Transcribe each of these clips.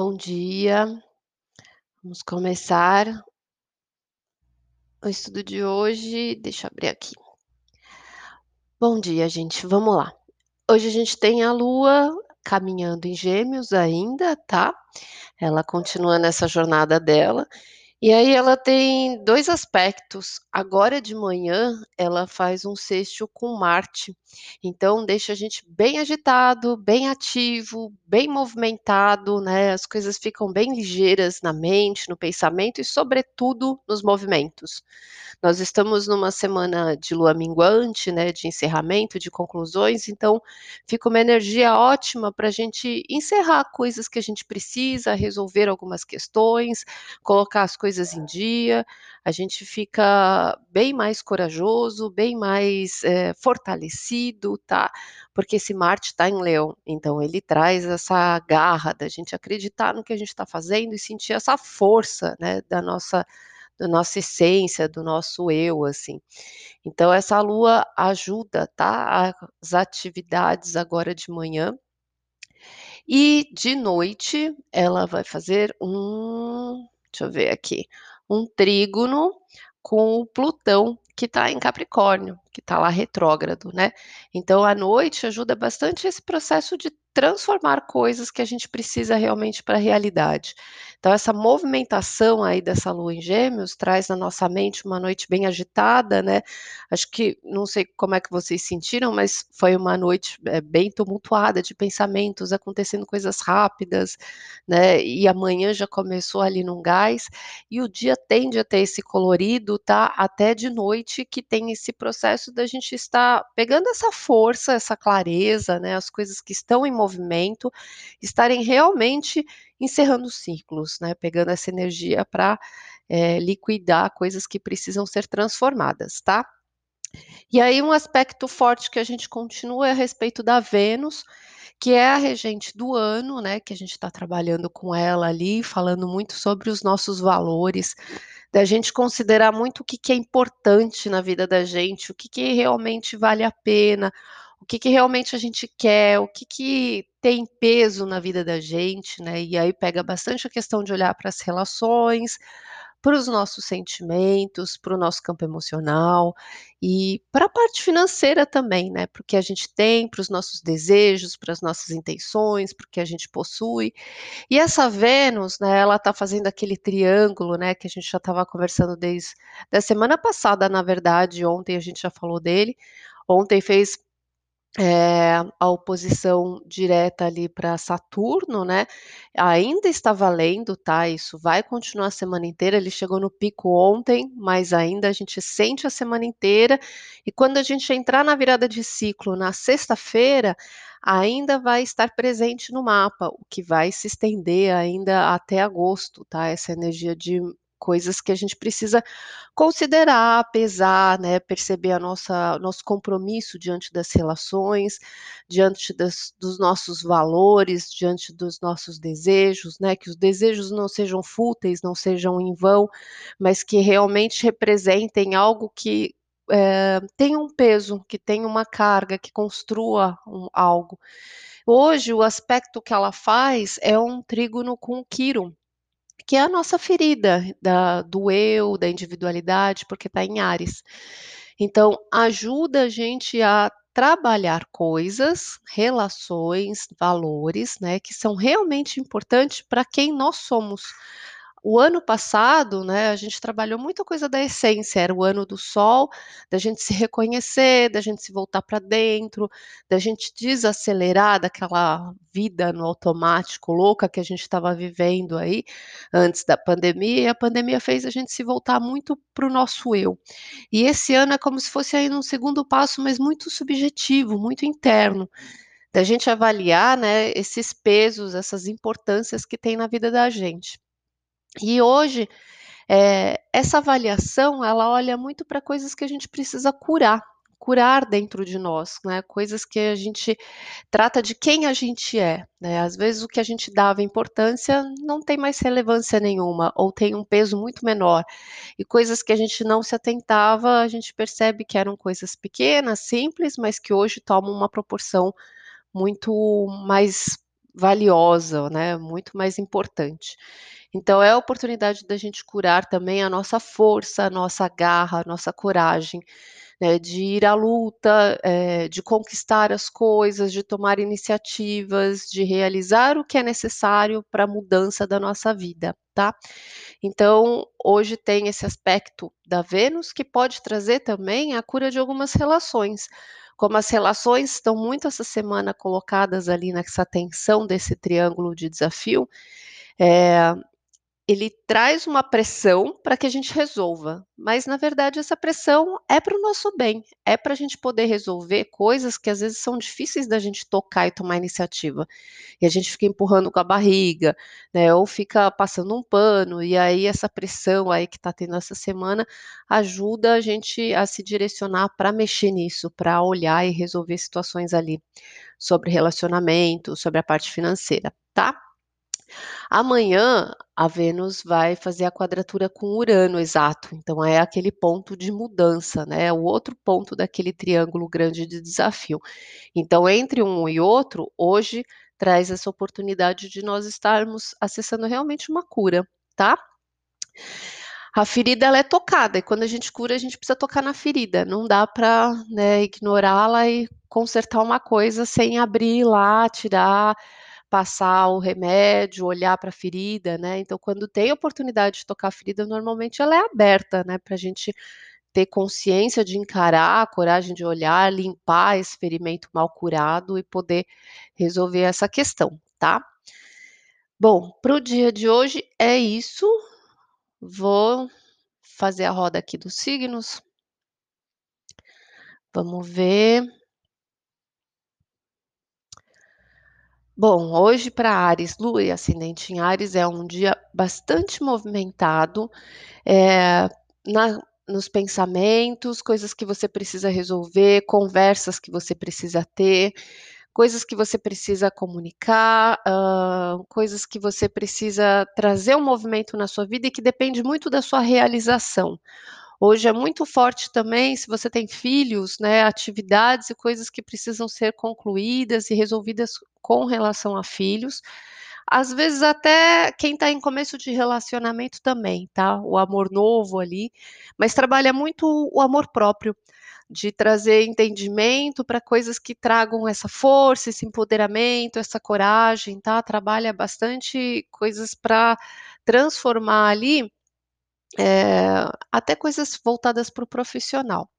Bom dia. Vamos começar o estudo de hoje. Deixa eu abrir aqui. Bom dia, gente. Vamos lá. Hoje a gente tem a Lua caminhando em Gêmeos ainda, tá? Ela continua nessa jornada dela. E aí ela tem dois aspectos. Agora de manhã ela faz um sextil com Marte. Então deixa a gente bem agitado, bem ativo, bem movimentado, né? As coisas ficam bem ligeiras na mente, no pensamento e sobretudo nos movimentos. Nós estamos numa semana de lua minguante, né, de encerramento, de conclusões, então fica uma energia ótima para a gente encerrar coisas que a gente precisa, resolver algumas questões, colocar as coisas em dia, a gente fica bem mais corajoso, bem mais é, fortalecido, tá? Porque esse Marte está em Leão, então ele traz essa garra da gente acreditar no que a gente está fazendo e sentir essa força, né, da nossa da nossa essência, do nosso eu, assim. Então essa lua ajuda, tá? As atividades agora de manhã. E de noite ela vai fazer um, deixa eu ver aqui, um trígono com o Plutão que está em Capricórnio, que está lá retrógrado, né? Então a noite ajuda bastante esse processo de transformar coisas que a gente precisa realmente para a realidade. Então, essa movimentação aí dessa lua em Gêmeos traz na nossa mente uma noite bem agitada, né? Acho que, não sei como é que vocês sentiram, mas foi uma noite é, bem tumultuada de pensamentos, acontecendo coisas rápidas, né? E amanhã já começou ali num gás, e o dia tende a ter esse colorido, tá? Até de noite, que tem esse processo da gente estar pegando essa força, essa clareza, né? As coisas que estão em movimento movimento, estarem realmente encerrando ciclos, né, pegando essa energia para é, eh, liquidar coisas que precisam ser transformadas, tá? E aí um aspecto forte que a gente continua é a respeito da Vênus, que é a regente do ano, né, que a gente está trabalhando com ela ali, falando muito sobre os nossos valores, da gente considerar muito o que, que é importante na vida da gente, o que, que realmente vale a pena, o que, que realmente a gente quer, o que, que tem peso na vida da gente, né? E aí pega bastante a questão de olhar para as relações, para os nossos sentimentos, para o nosso campo emocional e para a parte financeira também, né? Porque a gente tem, para os nossos desejos, para as nossas intenções, para o que a gente possui. E essa Vênus, né? Ela está fazendo aquele triângulo, né? Que a gente já estava conversando desde da semana passada, na verdade. Ontem a gente já falou dele. Ontem fez é, a oposição direta ali para Saturno, né? Ainda está valendo, tá? Isso vai continuar a semana inteira. Ele chegou no pico ontem, mas ainda a gente sente a semana inteira. E quando a gente entrar na virada de ciclo na sexta-feira, ainda vai estar presente no mapa, o que vai se estender ainda até agosto, tá? Essa energia de coisas que a gente precisa considerar, pesar, né, perceber a nossa nosso compromisso diante das relações, diante das, dos nossos valores, diante dos nossos desejos, né, que os desejos não sejam fúteis, não sejam em vão, mas que realmente representem algo que é, tem um peso, que tem uma carga, que construa um, algo. Hoje, o aspecto que ela faz é um trígono com o Quirum, que é a nossa ferida da, do eu, da individualidade, porque está em Ares. Então, ajuda a gente a trabalhar coisas, relações, valores, né, que são realmente importantes para quem nós somos. O ano passado, né, a gente trabalhou muita coisa da essência, era o ano do sol, da gente se reconhecer, da gente se voltar para dentro, da gente desacelerar daquela vida no automático louca que a gente estava vivendo aí antes da pandemia, e a pandemia fez a gente se voltar muito para o nosso eu. E esse ano é como se fosse aí um segundo passo, mas muito subjetivo, muito interno da gente avaliar, né, esses pesos, essas importâncias que tem na vida da gente. E hoje, eh, essa avaliação, ela olha muito para coisas que a gente precisa curar, curar dentro de nós, né, coisas que a gente trata de quem a gente é, né, às vezes o que a gente dava importância não tem mais relevância nenhuma, ou tem um peso muito menor, e coisas que a gente não se atentava, a gente percebe que eram coisas pequenas, simples, mas que hoje tomam uma proporção muito mais valiosa, né, muito mais importante. Então é a oportunidade da gente curar também a nossa força, a nossa garra, a nossa coragem, né, de ir à luta, eh, de conquistar as coisas, de tomar iniciativas, de realizar o que é necessário para a mudança da nossa vida, tá. Então, hoje tem esse aspecto da Vênus que pode trazer também a cura de algumas relações. Como as relações estão muito essa semana colocadas ali nessa tensão desse triângulo de desafio, eh, ele traz uma pressão para que a gente resolva, mas na verdade essa pressão é para o nosso bem, é para a gente poder resolver coisas que às vezes são difíceis da gente tocar e tomar iniciativa. E a gente fica empurrando com a barriga, né, ou fica passando um pano, e aí essa pressão aí que está tendo essa semana ajuda a gente a se direcionar para mexer nisso, para olhar e resolver situações ali sobre relacionamento, sobre a parte financeira, tá? Amanhã a Vênus vai fazer a quadratura com Urano, exato. Então é aquele ponto de mudança, né? É o outro ponto daquele triângulo grande de desafio. Então, entre um e outro, hoje traz essa oportunidade de nós estarmos acessando realmente uma cura, tá? A ferida ela é tocada e quando a gente cura a gente precisa tocar na ferida. Não dá para né, ignorá-la e consertar uma coisa sem abrir lá, tirar passar o remédio, olhar para a ferida, né. Então quando tem oportunidade de tocar a ferida, normalmente ela é aberta, né, para a gente ter consciência de encarar, coragem de olhar, limpar esse ferimento mal curado e poder resolver essa questão, tá. Bom, para o dia de hoje é isso. Vou fazer a roda aqui dos signos. Vamos ver. Bom, hoje para Áries, Lua e ascendente em Áries é um dia bastante movimentado, eh, na nos pensamentos, coisas que você precisa resolver, conversas que você precisa ter, coisas que você precisa comunicar, hã, coisas que você precisa trazer um movimento na sua vida e que depende muito da sua realização. Hoje é muito forte também, se você tem filhos, né, atividades e coisas que precisam ser concluídas e resolvidas com relação a filhos. Às vezes até quem está em começo de relacionamento também, tá? O amor novo ali, mas trabalha muito o amor próprio, de trazer entendimento para coisas que tragam essa força, esse empoderamento, essa coragem, tá? Trabalha bastante coisas para transformar ali eh, até coisas voltadas para o profissional.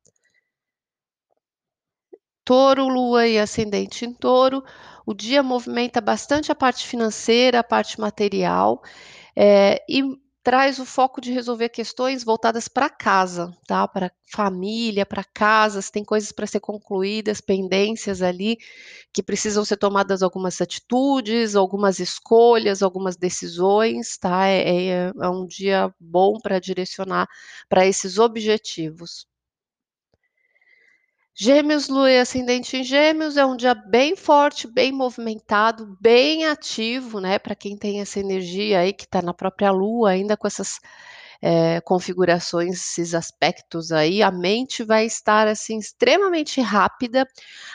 Touro, Lua e ascendente em Touro, o dia movimenta bastante a parte financeira, a parte material, eh, e traz o foco de resolver questões voltadas para casa, tá, para família, para casas, tem coisas para ser concluídas, pendências ali, que precisam ser tomadas algumas atitudes, algumas escolhas, algumas decisões, tá, é é é um dia bom para direcionar para esses objetivos. Gêmeos, Lua e ascendente em Gêmeos é um dia bem forte, bem movimentado, bem ativo, né, para quem tem essa energia aí que está na própria Lua, ainda com essas, eh, configurações, esses aspectos aí, a mente vai estar, assim, extremamente rápida,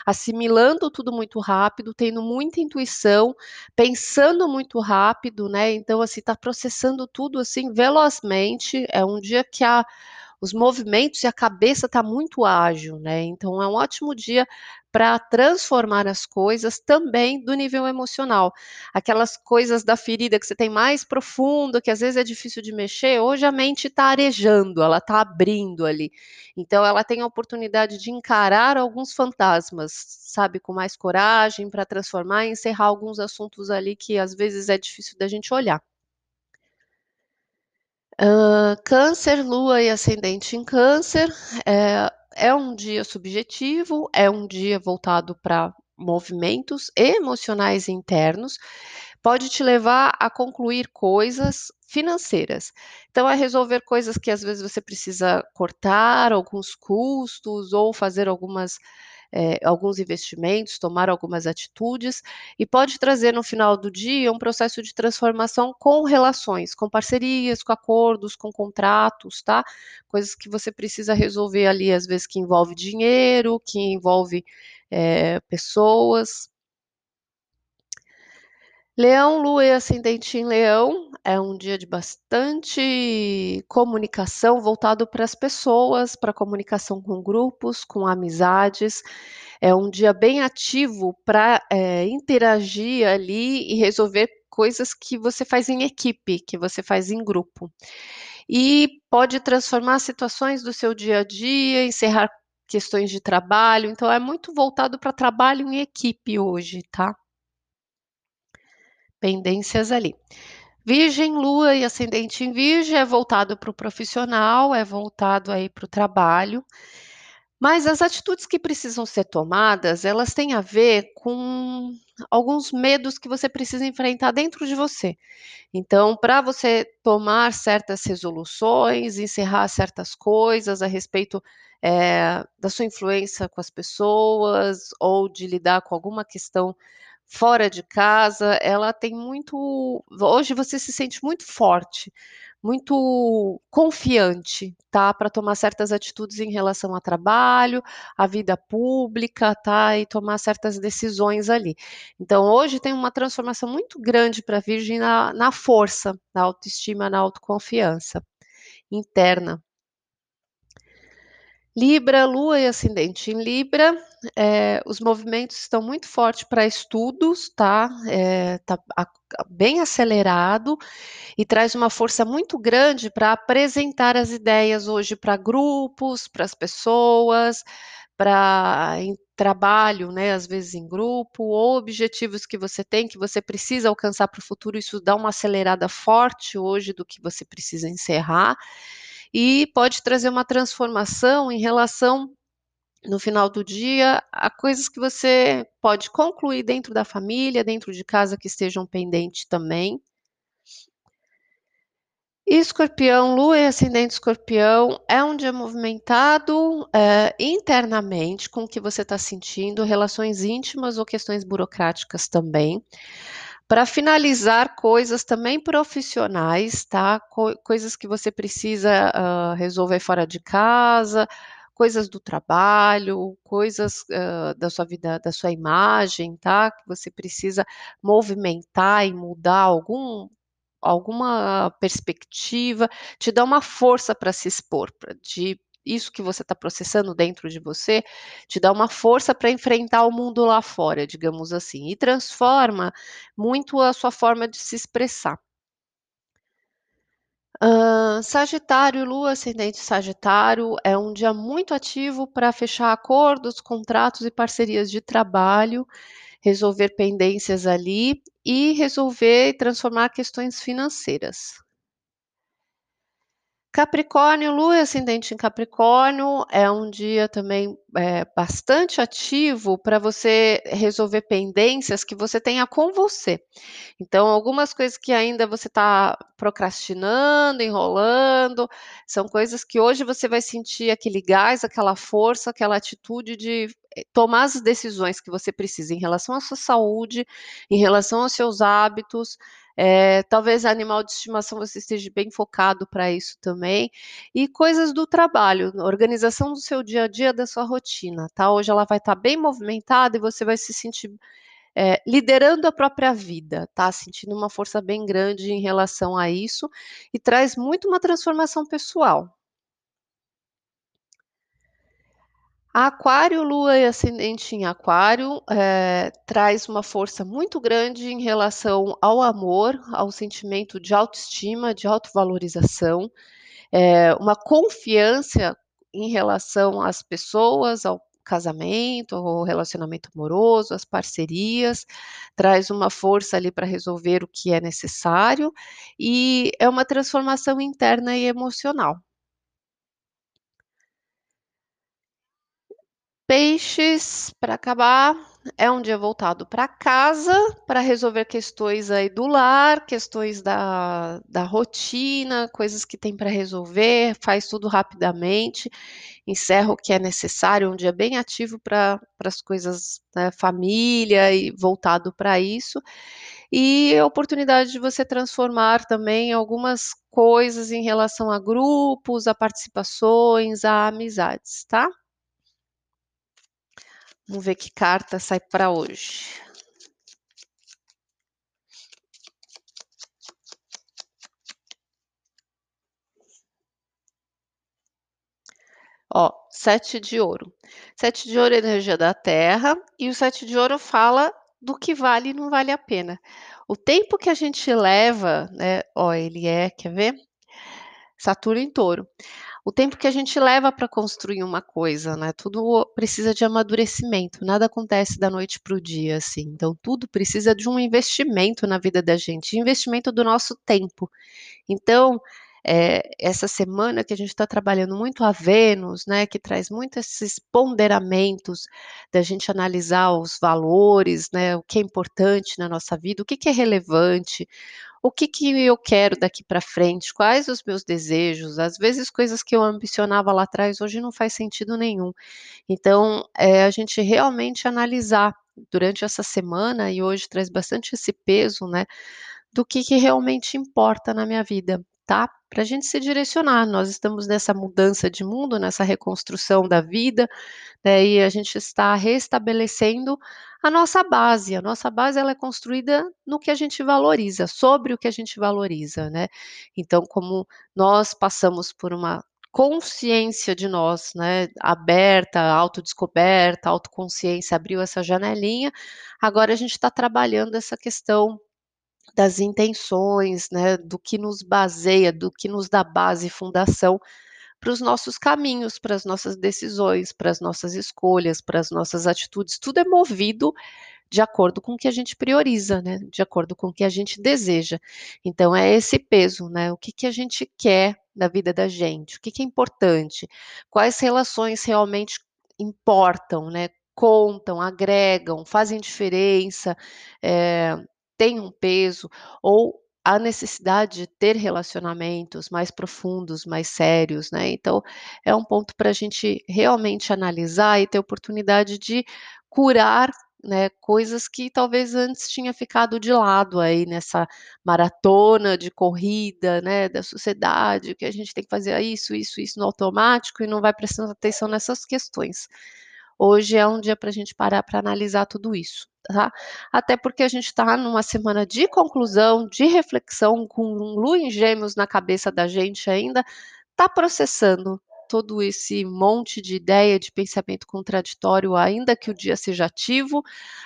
assimilando tudo muito rápido, tendo muita intuição, pensando muito rápido, né, então, assim, está processando tudo, assim, velozmente, é um dia que a os movimentos e a cabeça está muito ágil, né, então é um ótimo dia para transformar as coisas também do nível emocional. Aquelas coisas da ferida que você tem mais profundo, que às vezes é difícil de mexer, hoje a mente está arejando, ela está abrindo ali. Então ela tem a oportunidade de encarar alguns fantasmas, sabe, com mais coragem para transformar e encerrar alguns assuntos ali que às vezes é difícil da gente olhar. Hã, Câncer, Lua e ascendente em Câncer, eh, é um dia subjetivo, é um dia voltado para movimentos emocionais internos, pode te levar a concluir coisas financeiras. Então, é resolver coisas que às vezes você precisa cortar alguns custos ou fazer algumas eh, alguns investimentos, tomar algumas atitudes, e pode trazer no final do dia um processo de transformação com relações, com parcerias, com acordos, com contratos, tá? Coisas que você precisa resolver ali, às vezes que envolve dinheiro, que envolve, eh, pessoas. Leão, Lua e ascendente em Leão, é um dia de bastante comunicação voltado para as pessoas, para comunicação com grupos, com amizades. É um dia bem ativo para é, interagir ali e resolver coisas que você faz em equipe, que você faz em grupo. E pode transformar situações do seu dia a dia, encerrar questões de trabalho. Então, é muito voltado para trabalho em equipe hoje, tá? Pendências ali. Virgem, Lua e ascendente em Virgem é voltado para o profissional, é voltado aí para o trabalho. Mas as atitudes que precisam ser tomadas, elas têm a ver com alguns medos que você precisa enfrentar dentro de você. Então, para você tomar certas resoluções, encerrar certas coisas a respeito é, da sua influência com as pessoas ou de lidar com alguma questão fora de casa, ela tem muito. Hoje você se sente muito forte, muito confiante, tá? Para tomar certas atitudes em relação ao trabalho, à vida pública, tá? E tomar certas decisões ali. Então, hoje tem uma transformação muito grande para a Virgem na, na força, na autoestima, na autoconfiança interna. Libra, Lua e ascendente em Libra, é, os movimentos estão muito fortes para estudos, tá? É, tá a, bem acelerado e traz uma força muito grande para apresentar as ideias hoje para grupos, para as pessoas, para trabalho, né? Às vezes em grupo, ou objetivos que você tem que você precisa alcançar para o futuro. Isso dá uma acelerada forte hoje do que você precisa encerrar e pode trazer uma transformação em relação no final do dia a coisas que você pode concluir dentro da família, dentro de casa que estejam pendentes também. Escorpião, Lua e ascendente Escorpião é um dia movimentado é, internamente com o que você está sentindo, relações íntimas ou questões burocráticas também. Para finalizar, coisas também profissionais, tá? Co coisas que você precisa uh, resolver fora de casa, coisas do trabalho, coisas uh, da sua vida, da sua imagem, tá? Que você precisa movimentar e mudar algum alguma perspectiva, te dá uma força para se expor, de isso que você está processando dentro de você te dá uma força para enfrentar o mundo lá fora, digamos assim, e transforma muito a sua forma de se expressar. Uh, Sagitário, Lua ascendente Sagitário, é um dia muito ativo para fechar acordos, contratos e parcerias de trabalho, resolver pendências ali e resolver e transformar questões financeiras. Capricórnio, Lua ascendente em Capricórnio, é um dia também é, bastante ativo para você resolver pendências que você tenha com você. Então, algumas coisas que ainda você está procrastinando, enrolando, são coisas que hoje você vai sentir aquele gás, aquela força, aquela atitude de eh, tomar as decisões que você precisa em relação à sua saúde, em relação aos seus hábitos, é, talvez animal de estimação você esteja bem focado para isso também. E coisas do trabalho, organização do seu dia a dia, da sua rotina, tá? Hoje ela vai estar tá bem movimentada e você vai se sentir é, liderando a própria vida, tá? Sentindo uma força bem grande em relação a isso e traz muito uma transformação pessoal. Aquário, Lua e ascendente em Aquário é, traz uma força muito grande em relação ao amor, ao sentimento de autoestima, de autovalorização, é, uma confiança em relação às pessoas, ao casamento, ao relacionamento amoroso, às parcerias, traz uma força ali para resolver o que é necessário e é uma transformação interna e emocional. Peixes, para acabar, é um dia voltado para casa, para resolver questões aí do lar, questões da, da rotina, coisas que tem para resolver, faz tudo rapidamente, encerra o que é necessário, um dia bem ativo para as coisas, né, família e voltado para isso. E a oportunidade de você transformar também algumas coisas em relação a grupos, a participações, a amizades, tá? Vamos ver que carta sai para hoje. Ó, sete de ouro. Sete de ouro é energia da terra e o sete de ouro fala do que vale e não vale a pena. O tempo que a gente leva, né? Ó, ele é, quer ver? Saturno em touro. O tempo que a gente leva para construir uma coisa, né, tudo precisa de amadurecimento, nada acontece da noite para o dia, assim, então tudo precisa de um investimento na vida da gente, investimento do nosso tempo. Então, eh, essa semana que a gente está trabalhando muito a Vênus, né, que traz muito esses ponderamentos da gente analisar os valores, né, o que é importante na nossa vida, o que que é relevante, o que que eu quero daqui para frente, quais os meus desejos, às vezes coisas que eu ambicionava lá atrás hoje não faz sentido nenhum. Então, eh, a gente realmente analisar durante essa semana e hoje traz bastante esse peso, né, do que que realmente importa na minha vida, tá? Pra gente se direcionar, nós estamos nessa mudança de mundo, nessa reconstrução da vida, né, e a gente está restabelecendo a nossa base, a nossa base ela é construída no que a gente valoriza, sobre o que a gente valoriza, né. Então como nós passamos por uma consciência de nós, né, aberta, autodescoberta, autoconsciência, abriu essa janelinha, agora a gente está trabalhando essa questão das intenções, né, do que nos baseia, do que nos dá base e fundação para os nossos caminhos, para as nossas decisões, para as nossas escolhas, para as nossas atitudes, tudo é movido de acordo com o que a gente prioriza, né, de acordo com o que a gente deseja. Então é esse peso, né, o que que a gente quer da vida da gente, o que que é importante, quais relações realmente importam, né, contam, agregam, fazem diferença, eh, têm um peso, ou a necessidade de ter relacionamentos mais profundos, mais sérios, né, então é um ponto pra gente realmente analisar e ter oportunidade de curar, né, coisas que talvez antes tinha ficado de lado aí nessa maratona de corrida, né, da sociedade, que a gente tem que fazer isso, isso, isso no automático e não vai prestando atenção nessas questões. Hoje é um dia pra gente parar pra analisar tudo isso, tá? Até porque a gente tá numa semana de conclusão, de reflexão, com lua em gêmeos na cabeça da gente ainda, tá processando todo esse monte de ideia, de pensamento contraditório, ainda que o dia seja ativo,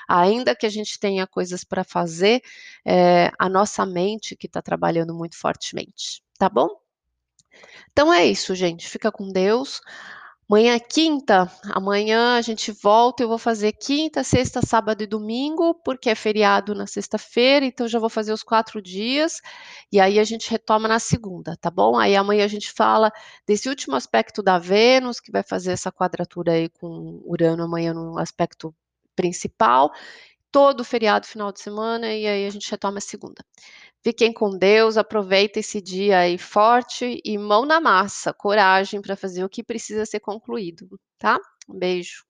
ainda que a gente tenha coisas pra fazer, eh, a nossa mente que tá trabalhando muito fortemente, tá bom? Então é isso gente, fica com Deus. Amanhã é quinta, amanhã a gente volta, eu vou fazer quinta, sexta, sábado e domingo, porque é feriado na sexta-feira, então já vou fazer os 4 dias, e aí a gente retoma na segunda, tá bom? Aí amanhã a gente fala desse último aspecto da Vênus, que vai fazer essa quadratura aí com Urano amanhã no aspecto principal, todo feriado final de semana, e aí a gente retoma segunda. Fiquem com Deus, aproveita esse dia aí forte e mão na massa, coragem pra fazer o que precisa ser concluído, tá? Um beijo.